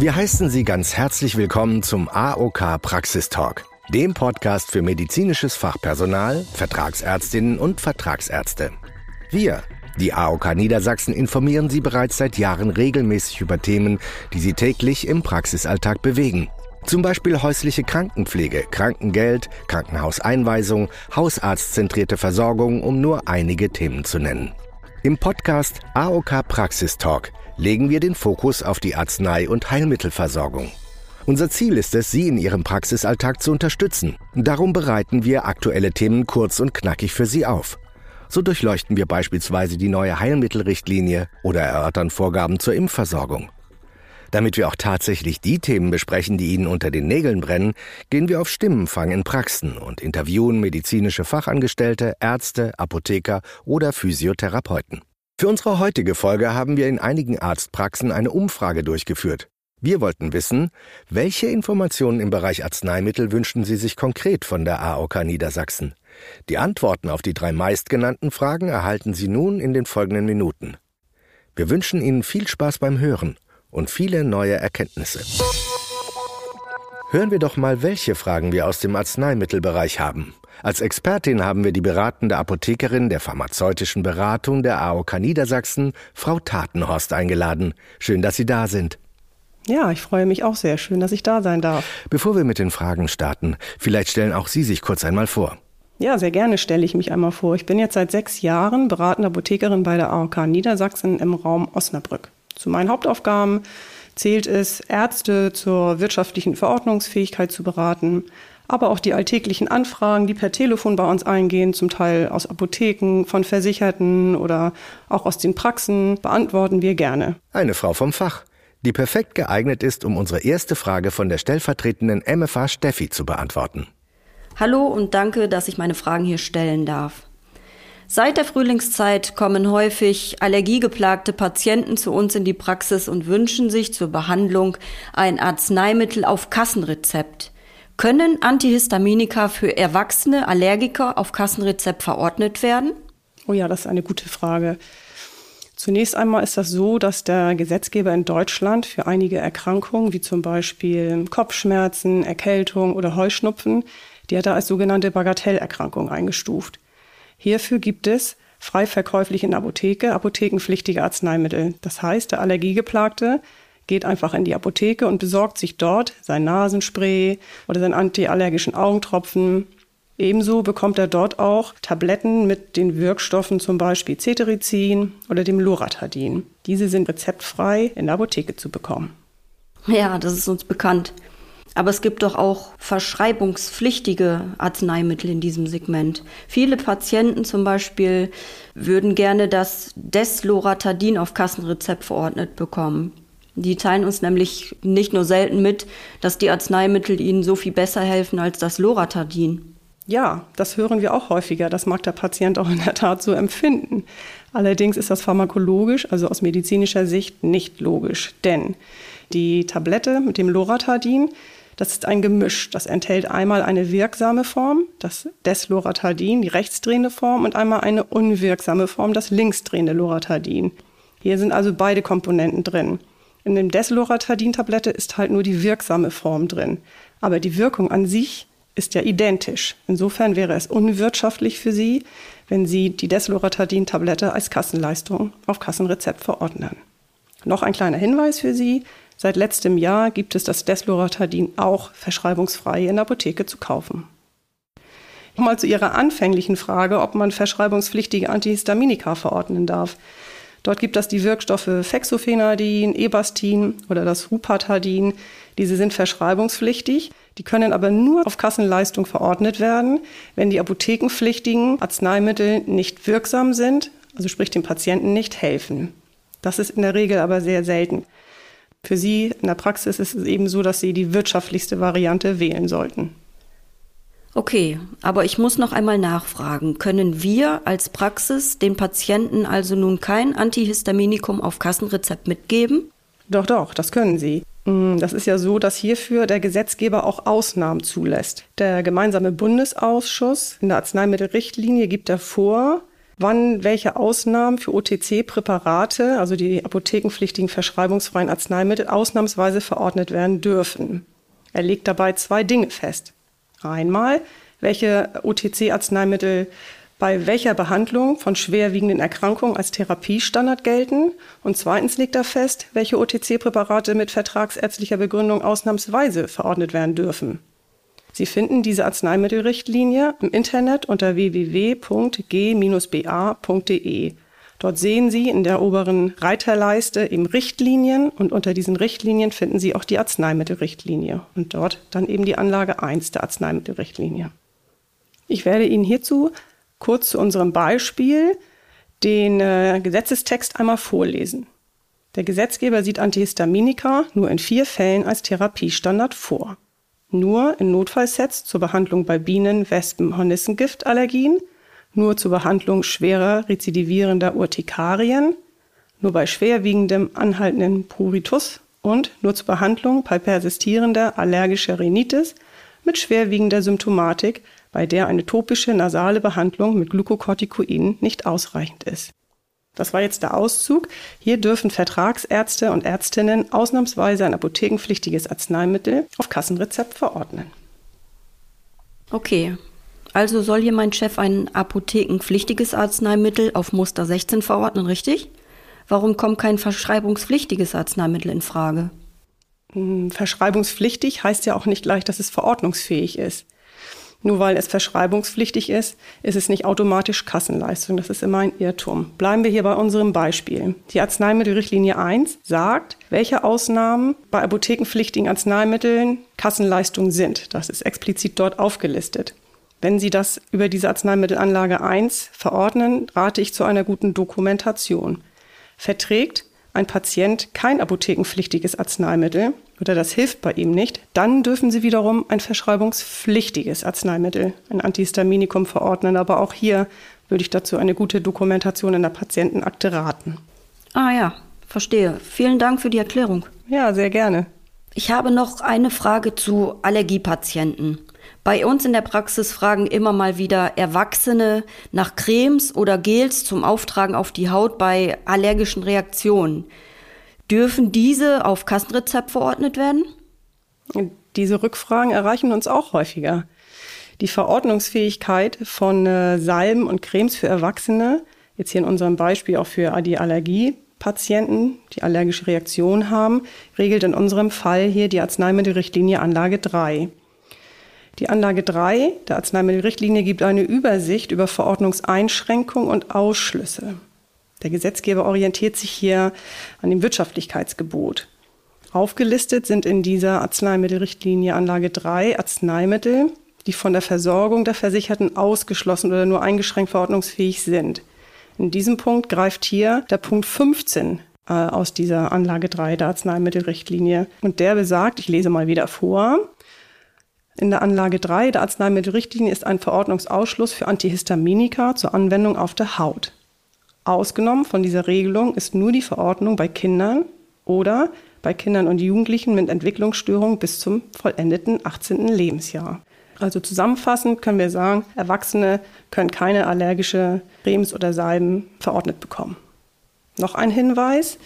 Wir heißen Sie ganz herzlich willkommen zum AOK Praxistalk, dem Podcast für medizinisches Fachpersonal, Vertragsärztinnen und Vertragsärzte. Wir, die AOK Niedersachsen, informieren Sie bereits seit Jahren regelmäßig über Themen, die Sie täglich im Praxisalltag bewegen. Zum Beispiel häusliche Krankenpflege, Krankengeld, Krankenhauseinweisung, hausarztzentrierte Versorgung, um nur einige Themen zu nennen. Im Podcast AOK Praxistalk legen wir den Fokus auf die Arznei- und Heilmittelversorgung. Unser Ziel ist es, Sie in Ihrem Praxisalltag zu unterstützen. Darum bereiten wir aktuelle Themen kurz und knackig für Sie auf. So durchleuchten wir beispielsweise die neue Heilmittelrichtlinie oder erörtern Vorgaben zur Impfversorgung. Damit wir auch tatsächlich die Themen besprechen, die Ihnen unter den Nägeln brennen, gehen wir auf Stimmenfang in Praxen und interviewen medizinische Fachangestellte, Ärzte, Apotheker oder Physiotherapeuten. Für unsere heutige Folge haben wir in einigen Arztpraxen eine Umfrage durchgeführt. Wir wollten wissen, welche Informationen im Bereich Arzneimittel wünschen Sie sich konkret von der AOK Niedersachsen? Die Antworten auf die drei meistgenannten Fragen erhalten Sie nun in den folgenden Minuten. Wir wünschen Ihnen viel Spaß beim Hören und viele neue Erkenntnisse. Hören wir doch mal, welche Fragen wir aus dem Arzneimittelbereich haben. Als Expertin haben wir die beratende Apothekerin der pharmazeutischen Beratung der AOK Niedersachsen, Frau Tatenhorst, eingeladen. Schön, dass Sie da sind. Ja, ich freue mich auch sehr. Schön, dass ich da sein darf. Bevor wir mit den Fragen starten, vielleicht stellen auch Sie sich kurz einmal vor. Ja, sehr gerne stelle ich mich einmal vor. Ich bin jetzt seit sechs Jahren beratende Apothekerin bei der AOK Niedersachsen im Raum Osnabrück. Zu meinen Hauptaufgaben zählt es, Ärzte zur wirtschaftlichen Verordnungsfähigkeit zu beraten, aber auch die alltäglichen Anfragen, die per Telefon bei uns eingehen, zum Teil aus Apotheken, von Versicherten oder auch aus den Praxen, beantworten wir gerne. Eine Frau vom Fach, die perfekt geeignet ist, um unsere erste Frage von der stellvertretenden MFA Steffi zu beantworten. Hallo und danke, dass ich meine Fragen hier stellen darf. Seit der Frühlingszeit kommen häufig allergiegeplagte Patienten zu uns in die Praxis und wünschen sich zur Behandlung ein Arzneimittel auf Kassenrezept. Können Antihistaminika für erwachsene Allergiker auf Kassenrezept verordnet werden? Oh ja, das ist eine gute Frage. Zunächst einmal ist das so, dass der Gesetzgeber in Deutschland für einige Erkrankungen, wie zum Beispiel Kopfschmerzen, Erkältung oder Heuschnupfen, die hat er als sogenannte Bagatellerkrankung eingestuft. Hierfür gibt es frei verkäuflich in der Apotheke apothekenpflichtige Arzneimittel. Das heißt, der Allergiegeplagte geht einfach in die Apotheke und besorgt sich dort sein Nasenspray oder seinen antiallergischen Augentropfen. Ebenso bekommt er dort auch Tabletten mit den Wirkstoffen zum Beispiel Cetirizin oder dem Loratadin. Diese sind rezeptfrei in der Apotheke zu bekommen. Ja, das ist uns bekannt. Aber es gibt doch auch verschreibungspflichtige Arzneimittel in diesem Segment. Viele Patienten zum Beispiel würden gerne das Desloratadin auf Kassenrezept verordnet bekommen. Die teilen uns nämlich nicht nur selten mit, dass die Arzneimittel ihnen so viel besser helfen als das Loratadin. Ja, das hören wir auch häufiger. Das mag der Patient auch in der Tat so empfinden. Allerdings ist das pharmakologisch, also aus medizinischer Sicht, nicht logisch. Denn die Tablette mit dem Loratadin, das ist ein Gemisch. Das enthält einmal eine wirksame Form, das Desloratadin, die rechtsdrehende Form, und einmal eine unwirksame Form, das linksdrehende Loratadin. Hier sind also beide Komponenten drin. In dem Desloratadin-Tablette ist halt nur die wirksame Form drin. Aber die Wirkung an sich ist ja identisch. Insofern wäre es unwirtschaftlich für Sie, wenn Sie die Desloratadin-Tablette als Kassenleistung auf Kassenrezept verordnen. Noch ein kleiner Hinweis für Sie. Seit letztem Jahr gibt es das Desloratadin auch verschreibungsfrei in der Apotheke zu kaufen. Nochmal zu Ihrer anfänglichen Frage, ob man verschreibungspflichtige Antihistaminika verordnen darf. Dort gibt es die Wirkstoffe Fexofenadin, Ebastin oder das Rupatadin. Diese sind verschreibungspflichtig. Die können aber nur auf Kassenleistung verordnet werden, wenn die apothekenpflichtigen Arzneimittel nicht wirksam sind, also sprich dem Patienten nicht helfen. Das ist in der Regel aber sehr selten. Für Sie in der Praxis ist es eben so, dass Sie die wirtschaftlichste Variante wählen sollten. Okay, aber ich muss noch einmal nachfragen. Können wir als Praxis den Patienten also nun kein Antihistaminikum auf Kassenrezept mitgeben? Doch, doch, das können Sie. Mm, das ist ja so, dass hierfür der Gesetzgeber auch Ausnahmen zulässt. Der gemeinsame Bundesausschuss in der Arzneimittelrichtlinie gibt vor, wann welche Ausnahmen für OTC-Präparate, also die apothekenpflichtigen verschreibungsfreien Arzneimittel, ausnahmsweise verordnet werden dürfen. Er legt dabei zwei Dinge fest. Einmal, welche OTC-Arzneimittel bei welcher Behandlung von schwerwiegenden Erkrankungen als Therapiestandard gelten. Und zweitens legt er fest, welche OTC-Präparate mit vertragsärztlicher Begründung ausnahmsweise verordnet werden dürfen. Sie finden diese Arzneimittelrichtlinie im Internet unter www.g-ba.de. Dort sehen Sie in der oberen Reiterleiste eben Richtlinien und unter diesen Richtlinien finden Sie auch die Arzneimittelrichtlinie und dort dann eben die Anlage 1 der Arzneimittelrichtlinie. Ich werde Ihnen hierzu kurz zu unserem Beispiel den äh, Gesetzestext einmal vorlesen. Der Gesetzgeber sieht Antihistaminika nur in vier Fällen als Therapiestandard vor. Nur in Notfallsets zur Behandlung bei Bienen, Wespen, Hornissengiftallergien nur zur Behandlung schwerer rezidivierender Urtikarien, nur bei schwerwiegendem anhaltenden Pruritus und nur zur Behandlung bei persistierender allergischer Rhinitis mit schwerwiegender Symptomatik, bei der eine topische nasale Behandlung mit Glukokortikoiden nicht ausreichend ist. Das war jetzt der Auszug. Hier dürfen Vertragsärzte und Ärztinnen ausnahmsweise ein apothekenpflichtiges Arzneimittel auf Kassenrezept verordnen. Okay, also soll hier mein Chef ein apothekenpflichtiges Arzneimittel auf Muster 16 verordnen, richtig? Warum kommt kein verschreibungspflichtiges Arzneimittel in Frage? Hm, verschreibungspflichtig heißt ja auch nicht gleich, dass es verordnungsfähig ist. Nur weil es verschreibungspflichtig ist, ist es nicht automatisch Kassenleistung. Das ist immer ein Irrtum. Bleiben wir hier bei unserem Beispiel. Die Arzneimittelrichtlinie 1 sagt, welche Ausnahmen bei apothekenpflichtigen Arzneimitteln Kassenleistung sind. Das ist explizit dort aufgelistet. Wenn Sie das über diese Arzneimittelanlage 1 verordnen, rate ich zu einer guten Dokumentation. Verträgt ein Patient kein apothekenpflichtiges Arzneimittel oder das hilft bei ihm nicht, dann dürfen Sie wiederum ein verschreibungspflichtiges Arzneimittel, ein Antihistaminikum verordnen. Aber auch hier würde ich dazu eine gute Dokumentation in der Patientenakte raten. Ah ja, verstehe. Vielen Dank für die Erklärung. Ja, sehr gerne. Ich habe noch eine Frage zu Allergiepatienten. Bei uns in der Praxis fragen immer mal wieder Erwachsene nach Cremes oder Gels zum Auftragen auf die Haut bei allergischen Reaktionen. Dürfen diese auf Kassenrezept verordnet werden? Diese Rückfragen erreichen uns auch häufiger. Die Verordnungsfähigkeit von äh, Salben und Cremes für Erwachsene, jetzt hier in unserem Beispiel auch für die Allergiepatienten, die allergische Reaktionen haben, regelt in unserem Fall hier die Arzneimittelrichtlinie Anlage 3. Die Anlage 3 der Arzneimittelrichtlinie gibt eine Übersicht über Verordnungseinschränkungen und Ausschlüsse. Der Gesetzgeber orientiert sich hier an dem Wirtschaftlichkeitsgebot. Aufgelistet sind in dieser Arzneimittelrichtlinie Anlage 3 Arzneimittel, die von der Versorgung der Versicherten ausgeschlossen oder nur eingeschränkt verordnungsfähig sind. In diesem Punkt greift hier der Punkt 15 äh, aus dieser Anlage 3 der Arzneimittelrichtlinie. Und der besagt, ich lese mal wieder vor, in der Anlage 3 der Arzneimittelrichtlinie ist ein Verordnungsausschluss für Antihistaminika zur Anwendung auf der Haut. Ausgenommen von dieser Regelung ist nur die Verordnung bei Kindern oder bei Kindern und Jugendlichen mit Entwicklungsstörungen bis zum vollendeten 18. Lebensjahr. Also zusammenfassend können wir sagen, Erwachsene können keine allergische Cremes oder Salben verordnet bekommen. Noch ein Hinweis,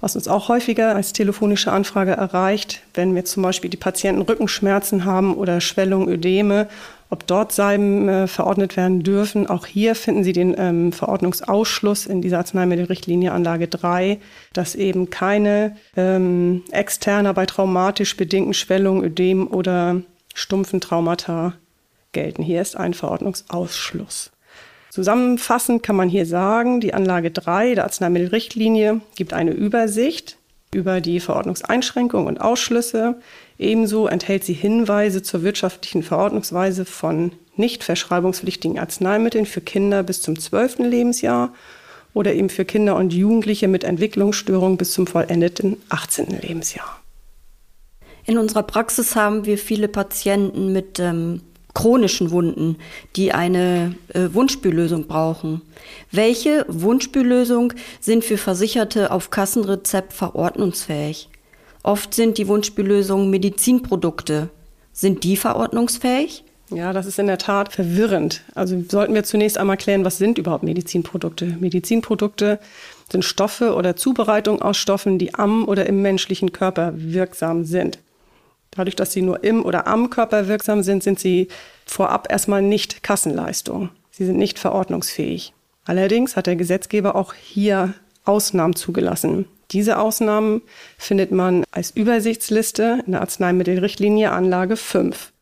was uns auch häufiger als telefonische Anfrage erreicht, wenn wir zum Beispiel die Patienten Rückenschmerzen haben oder Schwellung, Ödeme, ob dort Salben äh, verordnet werden dürfen. Auch hier finden Sie den ähm, Verordnungsausschluss in dieser Arzneimittelrichtlinie Anlage 3, dass eben keine ähm, externer bei traumatisch bedingten Schwellungen, Ödem oder stumpfen Traumata gelten. Hier ist ein Verordnungsausschluss. Zusammenfassend kann man hier sagen, die Anlage 3 der Arzneimittelrichtlinie gibt eine Übersicht über die Verordnungseinschränkungen und Ausschlüsse. Ebenso enthält sie Hinweise zur wirtschaftlichen Verordnungsweise von nicht verschreibungspflichtigen Arzneimitteln für Kinder bis zum 12. Lebensjahr oder eben für Kinder und Jugendliche mit Entwicklungsstörungen bis zum vollendeten 18. Lebensjahr. In unserer Praxis haben wir viele Patienten mit ähm, chronischen Wunden, die eine äh, Wundspüllösung brauchen. Welche Wundspüllösung sind für Versicherte auf Kassenrezept verordnungsfähig? Oft sind die Wundspüllösungen Medizinprodukte. Sind die verordnungsfähig? Ja, das ist in der Tat verwirrend. Also sollten wir zunächst einmal klären, was sind überhaupt Medizinprodukte? Medizinprodukte sind Stoffe oder Zubereitung aus Stoffen, die am oder im menschlichen Körper wirksam sind. Dadurch, dass sie nur im oder am Körper wirksam sind, sind sie vorab erstmal nicht Kassenleistung. Sie sind nicht verordnungsfähig. Allerdings hat der Gesetzgeber auch hier Ausnahmen zugelassen. Diese Ausnahmen findet man als Übersichtsliste in der Arzneimittelrichtlinie Anlage 5.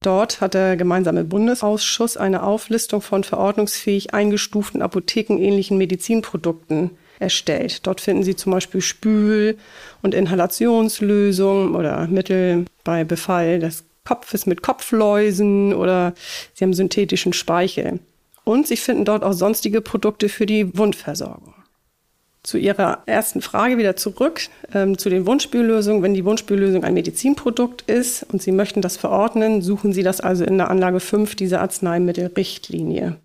Dort hat der gemeinsame Bundesausschuss eine Auflistung von verordnungsfähig eingestuften apothekenähnlichen Medizinprodukten erstellt. Dort finden Sie zum Beispiel Spül- und Inhalationslösungen oder Mittel bei Befall des Kopfes mit Kopfläusen oder Sie haben synthetischen Speichel. Und Sie finden dort auch sonstige Produkte für die Wundversorgung. Zu Ihrer ersten Frage wieder zurück, ähm, zu den Wunschspüllösungen. Wenn die Wunschspüllösung ein Medizinprodukt ist und Sie möchten das verordnen, suchen Sie das also in der Anlage 5 dieser Arzneimittelrichtlinie.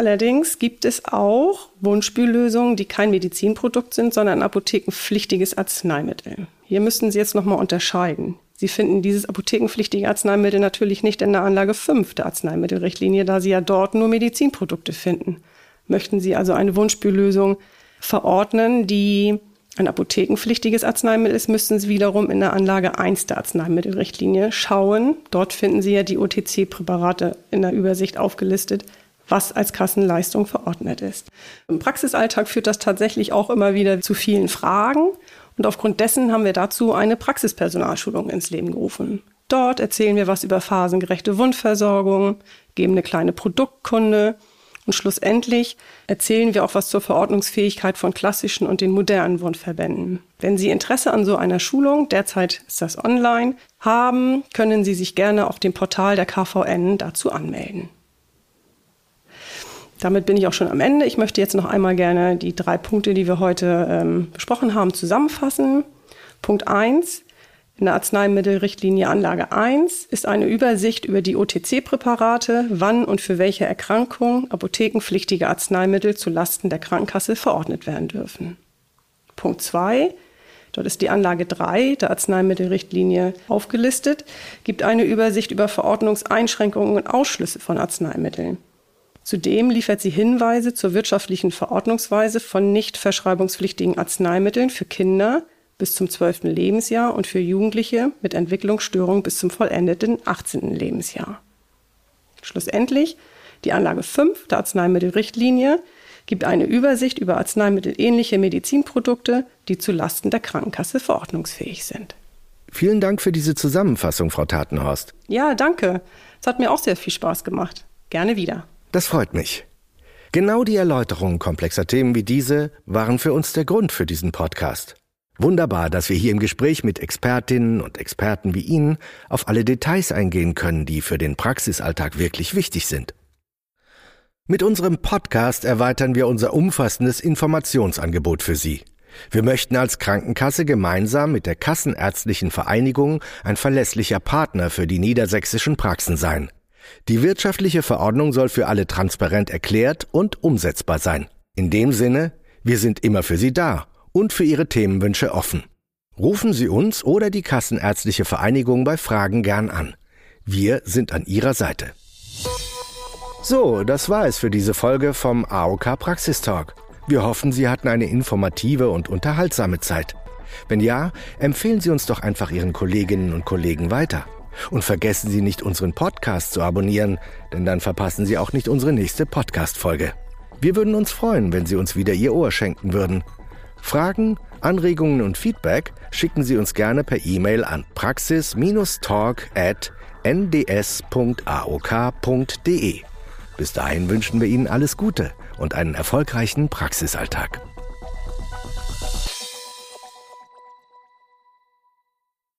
Allerdings gibt es auch Wunschspüllösungen, die kein Medizinprodukt sind, sondern apothekenpflichtiges Arzneimittel. Hier müssten Sie jetzt nochmal unterscheiden. Sie finden dieses apothekenpflichtige Arzneimittel natürlich nicht in der Anlage 5 der Arzneimittelrichtlinie, da Sie ja dort nur Medizinprodukte finden. Möchten Sie also eine Wunschspüllösung verordnen, die ein apothekenpflichtiges Arzneimittel ist, müssten Sie wiederum in der Anlage 1 der Arzneimittelrichtlinie schauen. Dort finden Sie ja die OTC-Präparate in der Übersicht aufgelistet, was als Kassenleistung verordnet ist. Im Praxisalltag führt das tatsächlich auch immer wieder zu vielen Fragen. Und aufgrund dessen haben wir dazu eine Praxispersonalschulung ins Leben gerufen. Dort erzählen wir was über phasengerechte Wundversorgung, geben eine kleine Produktkunde und schlussendlich erzählen wir auch was zur Verordnungsfähigkeit von klassischen und den modernen Wundverbänden. Wenn Sie Interesse an so einer Schulung, derzeit ist das online, haben, können Sie sich gerne auf dem Portal der KVN dazu anmelden. Damit bin ich auch schon am Ende. Ich möchte jetzt noch einmal gerne die drei Punkte, die wir heute ähm, besprochen haben, zusammenfassen. Punkt 1. In der Arzneimittelrichtlinie Anlage 1 ist eine Übersicht über die OTC-Präparate, wann und für welche Erkrankung apothekenpflichtige Arzneimittel zu Lasten der Krankenkasse verordnet werden dürfen. Punkt 2. Dort ist die Anlage 3 der Arzneimittelrichtlinie aufgelistet, gibt eine Übersicht über Verordnungseinschränkungen und Ausschlüsse von Arzneimitteln. Zudem liefert sie Hinweise zur wirtschaftlichen Verordnungsweise von nicht verschreibungspflichtigen Arzneimitteln für Kinder bis zum 12. Lebensjahr und für Jugendliche mit Entwicklungsstörung bis zum vollendeten 18. Lebensjahr. Schlussendlich, die Anlage 5 der Arzneimittelrichtlinie gibt eine Übersicht über arzneimittelähnliche Medizinprodukte, die zu Lasten der Krankenkasse verordnungsfähig sind. Vielen Dank für diese Zusammenfassung, Frau Tatenhorst. Ja, danke. Es hat mir auch sehr viel Spaß gemacht. Gerne wieder. Das freut mich. Genau die Erläuterungen komplexer Themen wie diese waren für uns der Grund für diesen Podcast. Wunderbar, dass wir hier im Gespräch mit Expertinnen und Experten wie Ihnen auf alle Details eingehen können, die für den Praxisalltag wirklich wichtig sind. Mit unserem Podcast erweitern wir unser umfassendes Informationsangebot für Sie. Wir möchten als Krankenkasse gemeinsam mit der Kassenärztlichen Vereinigung ein verlässlicher Partner für die niedersächsischen Praxen sein. Die wirtschaftliche Verordnung soll für alle transparent erklärt und umsetzbar sein. In dem Sinne, wir sind immer für Sie da und für Ihre Themenwünsche offen. Rufen Sie uns oder die Kassenärztliche Vereinigung bei Fragen gern an. Wir sind an Ihrer Seite. So, das war es für diese Folge vom AOK Praxistalk. Wir hoffen, Sie hatten eine informative und unterhaltsame Zeit. Wenn ja, empfehlen Sie uns doch einfach Ihren Kolleginnen und Kollegen weiter. Und vergessen Sie nicht, unseren Podcast zu abonnieren, denn dann verpassen Sie auch nicht unsere nächste Podcast-Folge. Wir würden uns freuen, wenn Sie uns wieder Ihr Ohr schenken würden. Fragen, Anregungen und Feedback schicken Sie uns gerne per E-Mail an praxis-talk at nds.aok.de. Bis dahin wünschen wir Ihnen alles Gute und einen erfolgreichen Praxisalltag.